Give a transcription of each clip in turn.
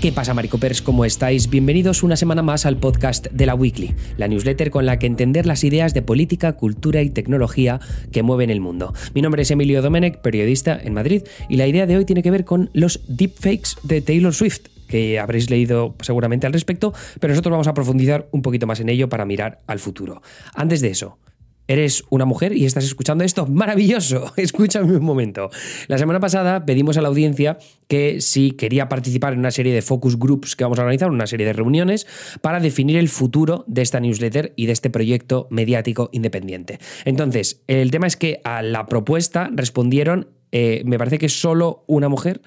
¿Qué pasa, Maricopers? ¿Cómo estáis? Bienvenidos una semana más al podcast de la Weekly, la newsletter con la que entender las ideas de política, cultura y tecnología que mueven el mundo. Mi nombre es Emilio Domenech, periodista en Madrid, y la idea de hoy tiene que ver con los deepfakes de Taylor Swift que habréis leído seguramente al respecto, pero nosotros vamos a profundizar un poquito más en ello para mirar al futuro. Antes de eso, eres una mujer y estás escuchando esto, maravilloso. Escúchame un momento. La semana pasada pedimos a la audiencia que si quería participar en una serie de focus groups que vamos a organizar, una serie de reuniones, para definir el futuro de esta newsletter y de este proyecto mediático independiente. Entonces, el tema es que a la propuesta respondieron eh, me parece que solo una mujer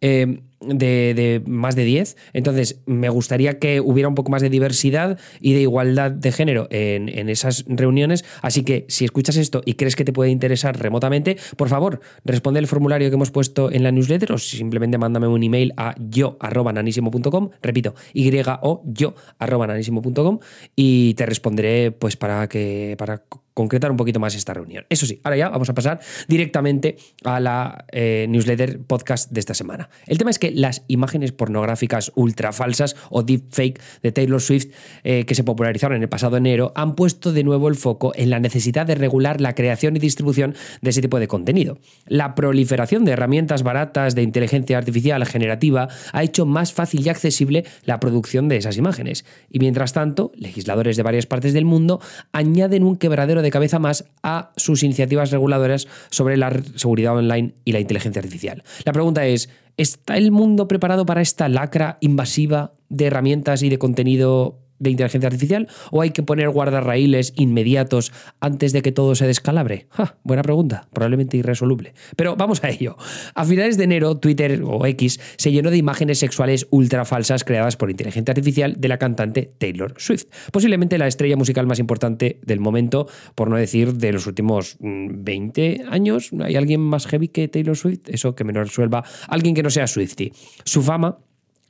eh, de, más de 10. Entonces, me gustaría que hubiera un poco más de diversidad y de igualdad de género en, esas reuniones. Así que, si escuchas esto y crees que te puede interesar remotamente, por favor, responde el formulario que hemos puesto en la newsletter o simplemente mándame un email a yo.nanísimo.com. Repito, y o yo.nanísimo.com y te responderé pues para que para concretar un poquito más esta reunión. Eso sí, ahora ya vamos a pasar directamente a la eh, newsletter podcast de esta semana. El tema es que las imágenes pornográficas ultra falsas o deepfake de Taylor Swift eh, que se popularizaron en el pasado enero han puesto de nuevo el foco en la necesidad de regular la creación y distribución de ese tipo de contenido. La proliferación de herramientas baratas de inteligencia artificial generativa ha hecho más fácil y accesible la producción de esas imágenes. Y mientras tanto, legisladores de varias partes del mundo añaden un quebradero de cabeza más a sus iniciativas reguladoras sobre la seguridad online y la inteligencia artificial. La pregunta es, ¿está el mundo preparado para esta lacra invasiva de herramientas y de contenido de inteligencia artificial o hay que poner guardarraíles inmediatos antes de que todo se descalabre? buena pregunta, probablemente irresoluble. Pero vamos a ello. A finales de enero, Twitter o X se llenó de imágenes sexuales ultra falsas creadas por inteligencia artificial de la cantante Taylor Swift, posiblemente la estrella musical más importante del momento, por no decir de los últimos 20 mm, años. ¿Hay alguien más heavy que Taylor Swift? Eso que me lo resuelva alguien que no sea Swifty. Su fama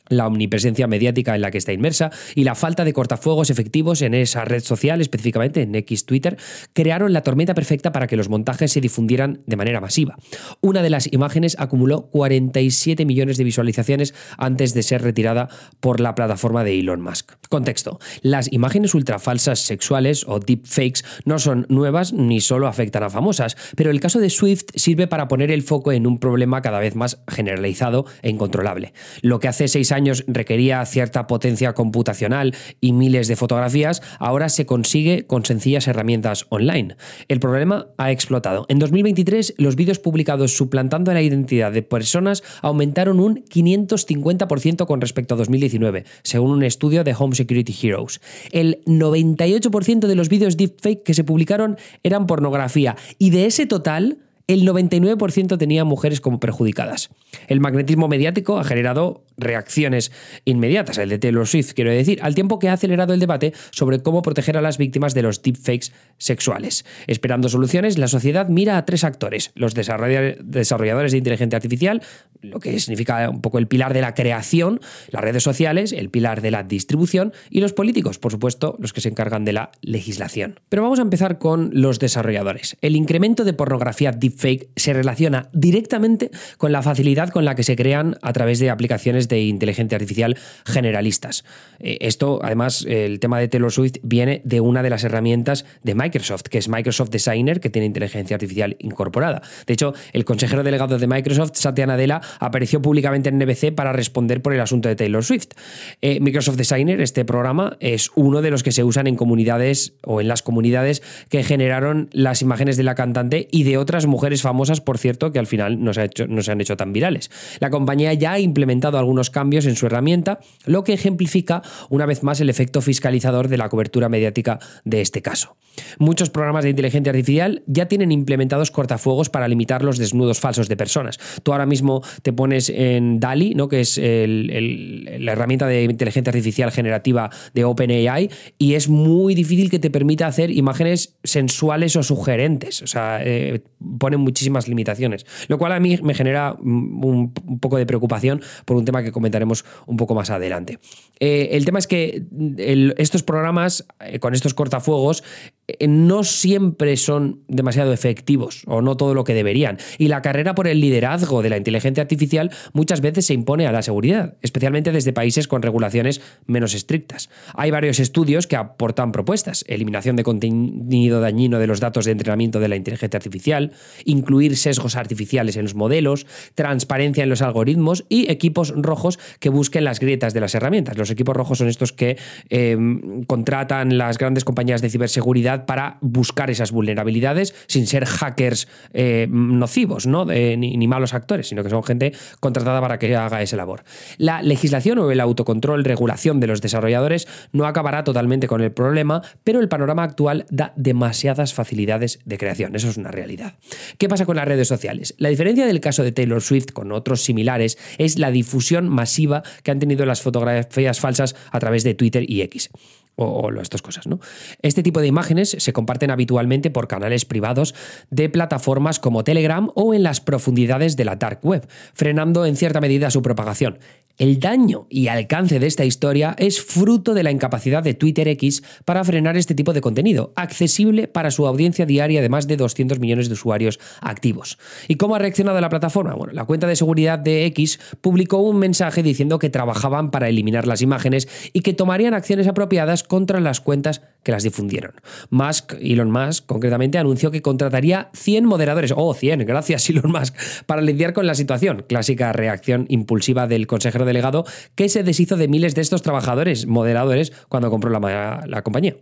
la omnipresencia mediática en la que está inmersa y la falta de cortafuegos efectivos en esa red social, específicamente en X Twitter, crearon la tormenta perfecta para que los montajes se difundieran de manera masiva. Una de las imágenes acumuló 47 millones de visualizaciones antes de ser retirada por la plataforma de Elon Musk. Contexto. Las imágenes ultrafalsas sexuales o deepfakes no son nuevas ni solo afectan a famosas, pero el caso de Swift sirve para poner el foco en un problema cada vez más generalizado e incontrolable. Lo que hace seis años requería cierta potencia computacional y miles de fotografías, ahora se consigue con sencillas herramientas online. El problema ha explotado. En 2023, los vídeos publicados suplantando la identidad de personas aumentaron un 550% con respecto a 2019, según un estudio de Home Security Heroes. El 98% de los vídeos deepfake que se publicaron eran pornografía y de ese total, el 99% tenía mujeres como perjudicadas. El magnetismo mediático ha generado reacciones inmediatas, el de Taylor Swift, quiero decir, al tiempo que ha acelerado el debate sobre cómo proteger a las víctimas de los deepfakes sexuales. Esperando soluciones, la sociedad mira a tres actores, los desarrolladores de inteligencia artificial, lo que significa un poco el pilar de la creación, las redes sociales, el pilar de la distribución y los políticos, por supuesto, los que se encargan de la legislación. Pero vamos a empezar con los desarrolladores. El incremento de pornografía deepfake se relaciona directamente con la facilidad con la que se crean a través de aplicaciones de inteligencia artificial generalistas. Eh, esto, además, el tema de Taylor Swift viene de una de las herramientas de Microsoft, que es Microsoft Designer, que tiene inteligencia artificial incorporada. De hecho, el consejero delegado de Microsoft, Satya Nadella, apareció públicamente en NBC para responder por el asunto de Taylor Swift. Eh, Microsoft Designer, este programa, es uno de los que se usan en comunidades o en las comunidades que generaron las imágenes de la cantante y de otras mujeres famosas, por cierto, que al final no se, no se han hecho tan virales. La compañía ya ha implementado algunos cambios en su herramienta, lo que ejemplifica una vez más el efecto fiscalizador de la cobertura mediática de este caso. Muchos programas de inteligencia artificial ya tienen implementados cortafuegos para limitar los desnudos falsos de personas. Tú ahora mismo te pones en DALI, ¿no? que es la herramienta de inteligencia artificial generativa de OpenAI, y es muy difícil que te permita hacer imágenes sensuales o sugerentes. O sea, eh, ponen muchísimas limitaciones. Lo cual a mí me genera un, poco de preocupación por un tema que comentaremos un poco más adelante. Eh, el tema es que estos programas, eh, con estos cortafuegos, no siempre son demasiado efectivos o no todo lo que deberían. Y la carrera por el liderazgo de la inteligencia artificial muchas veces se impone a la seguridad, especialmente desde países con regulaciones menos estrictas. Hay varios estudios que aportan propuestas, eliminación de contenido dañino de los datos de entrenamiento de la inteligencia artificial, incluir sesgos artificiales en los modelos, transparencia en los algoritmos y equipos rojos que busquen las grietas de las herramientas. Los equipos rojos son estos que em, contratan las grandes compañías de ciberseguridad para buscar esas vulnerabilidades sin ser hackers eh, nocivos, ¿no? ni, malos actores, sino que son gente contratada para que haga esa labor. La legislación o el autocontrol, regulación de los desarrolladores no acabará totalmente con el problema, pero el panorama actual da demasiadas facilidades de creación. Eso es una realidad. ¿Qué pasa con las redes sociales? La diferencia del caso de Taylor Swift con otros similares es la difusión masiva que han tenido las fotografías falsas a través de Twitter y X o, estas cosas. ¿no? Este tipo de imágenes se comparten habitualmente por canales privados de plataformas como Telegram o en las profundidades de la dark web, frenando en cierta medida su propagación. El daño y alcance de esta historia es fruto de la incapacidad de Twitter X para frenar este tipo de contenido, accesible para su audiencia diaria de más de 200 millones de usuarios activos. ¿Y cómo ha reaccionado la plataforma? Bueno, la cuenta de seguridad de X publicó un mensaje diciendo que trabajaban para eliminar las imágenes y que tomarían acciones apropiadas contra las cuentas que las difundieron. Musk, Elon Musk, concretamente, anunció que contrataría 100 moderadores, oh, 100, gracias Elon Musk, para lidiar con la situación. Clásica reacción impulsiva del consejero delegado que se deshizo de miles de estos trabajadores, moderadores, cuando compró la, la compañía.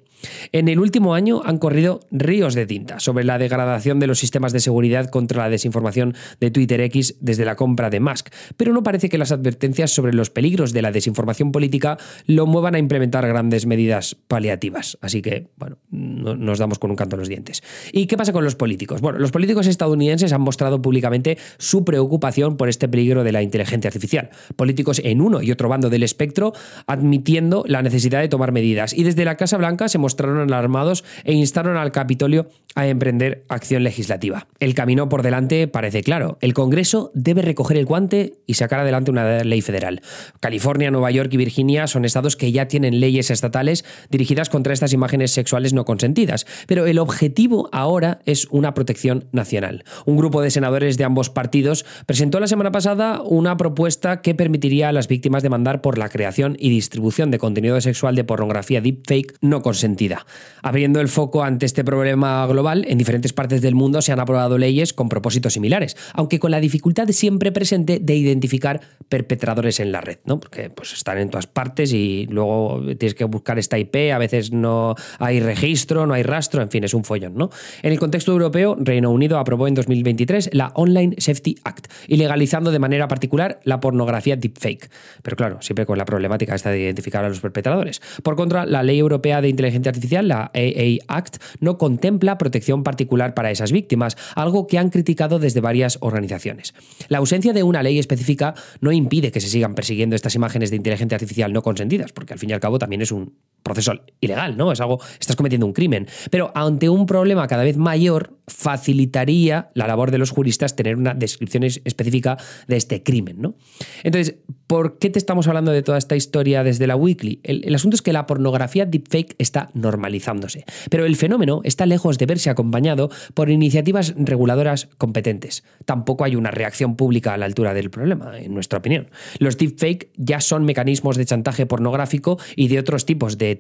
En el último año han corrido ríos de tinta sobre la degradación de los sistemas de seguridad contra la desinformación de Twitter X desde la compra de Musk, pero no parece que las advertencias sobre los peligros de la desinformación política lo muevan a implementar grandes medidas paliativas. Así que, bueno, nos damos con un canto en los dientes. ¿Y qué pasa con los políticos? Bueno, los políticos estadounidenses han mostrado públicamente su preocupación por este peligro de la inteligencia artificial. Políticos en uno y otro bando del espectro admitiendo la necesidad de tomar medidas. Y desde la Casa Blanca se mostraron alarmados e instaron al Capitolio a emprender acción legislativa. El camino por delante parece claro. El Congreso debe recoger el guante y sacar adelante una ley federal. California, Nueva York y Virginia son estados que ya tienen leyes estatales dirigidas contra estas imágenes sexuales no consentidas, pero el objetivo ahora es una protección nacional. Un grupo de senadores de ambos partidos presentó la semana pasada una propuesta que permitiría a las víctimas demandar por la creación y distribución de contenido sexual de pornografía deepfake no consentida Abriendo el foco ante este problema global, en diferentes partes del mundo se han aprobado leyes con propósitos similares, aunque con la dificultad siempre presente de identificar perpetradores en la red, ¿no? Porque pues, están en todas partes y luego tienes que buscar esta IP, a veces no hay registro, no hay rastro, en fin, es un follón, ¿no? En el contexto europeo, Reino Unido aprobó en 2023 la Online Safety Act, ilegalizando de manera particular la pornografía deepfake. Pero claro, siempre con la problemática esta de identificar a los perpetradores. Por contra, la Ley Europea de Inteligencia artificial, la AA Act, no contempla protección particular para esas víctimas, algo que han criticado desde varias organizaciones. La ausencia de una ley específica no impide que se sigan persiguiendo estas imágenes de inteligencia artificial no consentidas, porque al fin y al cabo también es un proceso ilegal, ¿no? Es algo, estás cometiendo un crimen. Pero ante un problema cada vez mayor, facilitaría la labor de los juristas tener una descripción específica de este crimen, ¿no? Entonces, ¿por qué te estamos hablando de toda esta historia desde la Weekly? El, el asunto es que la pornografía deepfake está normalizándose, pero el fenómeno está lejos de verse acompañado por iniciativas reguladoras competentes. Tampoco hay una reacción pública a la altura del problema, en nuestra opinión. Los deepfake ya son mecanismos de chantaje pornográfico y de otros tipos de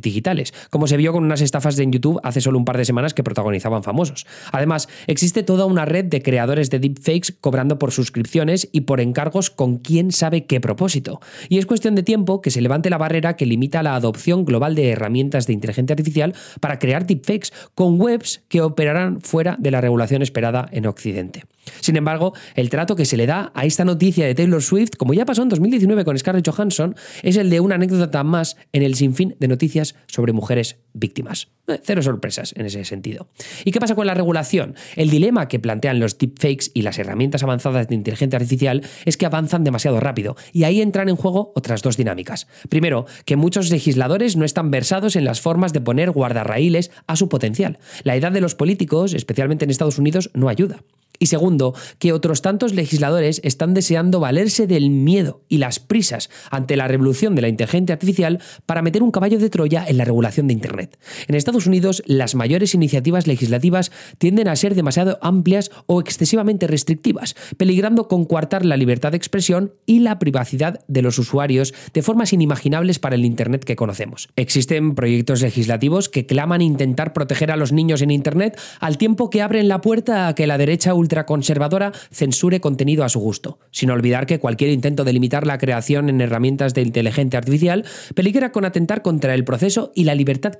digitales, como se vio con unas estafas en YouTube hace solo un par de semanas que protagonizaban famosos. Además, existe toda una red de creadores de deepfakes cobrando por suscripciones y por encargos con quién sabe qué propósito. Y es cuestión de tiempo que se levante la barrera que limita la adopción global de herramientas de inteligencia artificial para crear deepfakes con webs que operarán fuera de la regulación esperada en Occidente. Sin embargo, el trato que se le da a esta noticia de Taylor Swift, como ya pasó en 2019 con Scarlett Johansson, es el de una anécdota más en el sinfín de noticias sobre mujeres víctimas. Cero sorpresas en ese sentido. ¿Y qué pasa con la regulación? El dilema que plantean los deepfakes y las herramientas avanzadas de inteligencia artificial es que avanzan demasiado rápido, y ahí entran en juego otras dos dinámicas. Primero, que muchos legisladores no están versados en las formas de poner guardarraíles a su potencial. La edad de los políticos, especialmente en Estados Unidos, no ayuda. Y segundo, que otros tantos legisladores están deseando valerse del miedo y las prisas ante la revolución de la inteligencia artificial para meter un caballo de Troya en la regulación de Internet. En Estados Unidos, las mayores iniciativas legislativas tienden a ser demasiado amplias o excesivamente restrictivas, peligrando con coartar la libertad de expresión y la privacidad de los usuarios de formas inimaginables para el Internet que conocemos. Existen proyectos legislativos que claman intentar proteger a los niños en Internet al tiempo que abren la puerta a que la derecha ultraconservadora censure contenido a su gusto, sin olvidar que cualquier intento de limitar la creación en herramientas de inteligencia artificial peligra con atentar contra el proceso y la libertad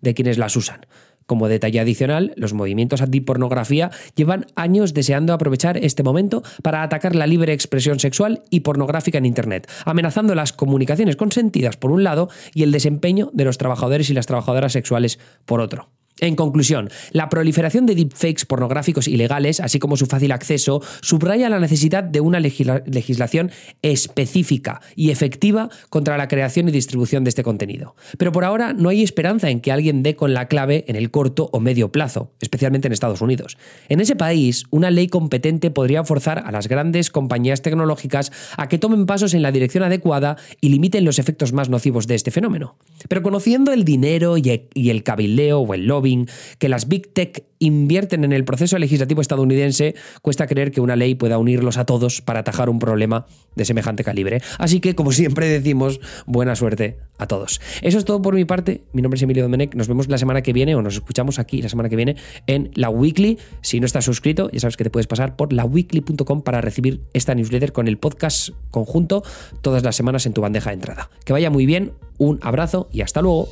de quienes las usan. Como detalle adicional, los movimientos antipornografía llevan años deseando aprovechar este momento para atacar la libre expresión sexual y pornográfica en Internet, amenazando las comunicaciones consentidas por un lado y el desempeño de los trabajadores y las trabajadoras sexuales por otro. En conclusión, la proliferación de deepfakes pornográficos ilegales, así como su fácil acceso, subraya la necesidad de una legislación específica y efectiva contra la creación y distribución de este contenido. Pero por ahora no hay esperanza en que alguien dé con la clave en el corto o medio plazo, especialmente en Estados Unidos. En ese país, una ley competente podría forzar a las grandes compañías tecnológicas a que tomen pasos en la dirección adecuada y limiten los efectos más nocivos de este fenómeno. Pero conociendo el dinero y el cabildeo o el lobby que las Big Tech invierten en el proceso legislativo estadounidense, cuesta creer que una ley pueda unirlos a todos para atajar un problema de semejante calibre. Así que, como siempre decimos, buena suerte a todos. Eso es todo por mi parte. Mi nombre es Emilio Domenech. Nos vemos la semana que viene o nos escuchamos aquí la semana que viene en la Weekly. Si no estás suscrito, ya sabes que te puedes pasar por laweekly.com para recibir esta newsletter con el podcast conjunto todas las semanas en tu bandeja de entrada. Que vaya muy bien, un abrazo y hasta luego.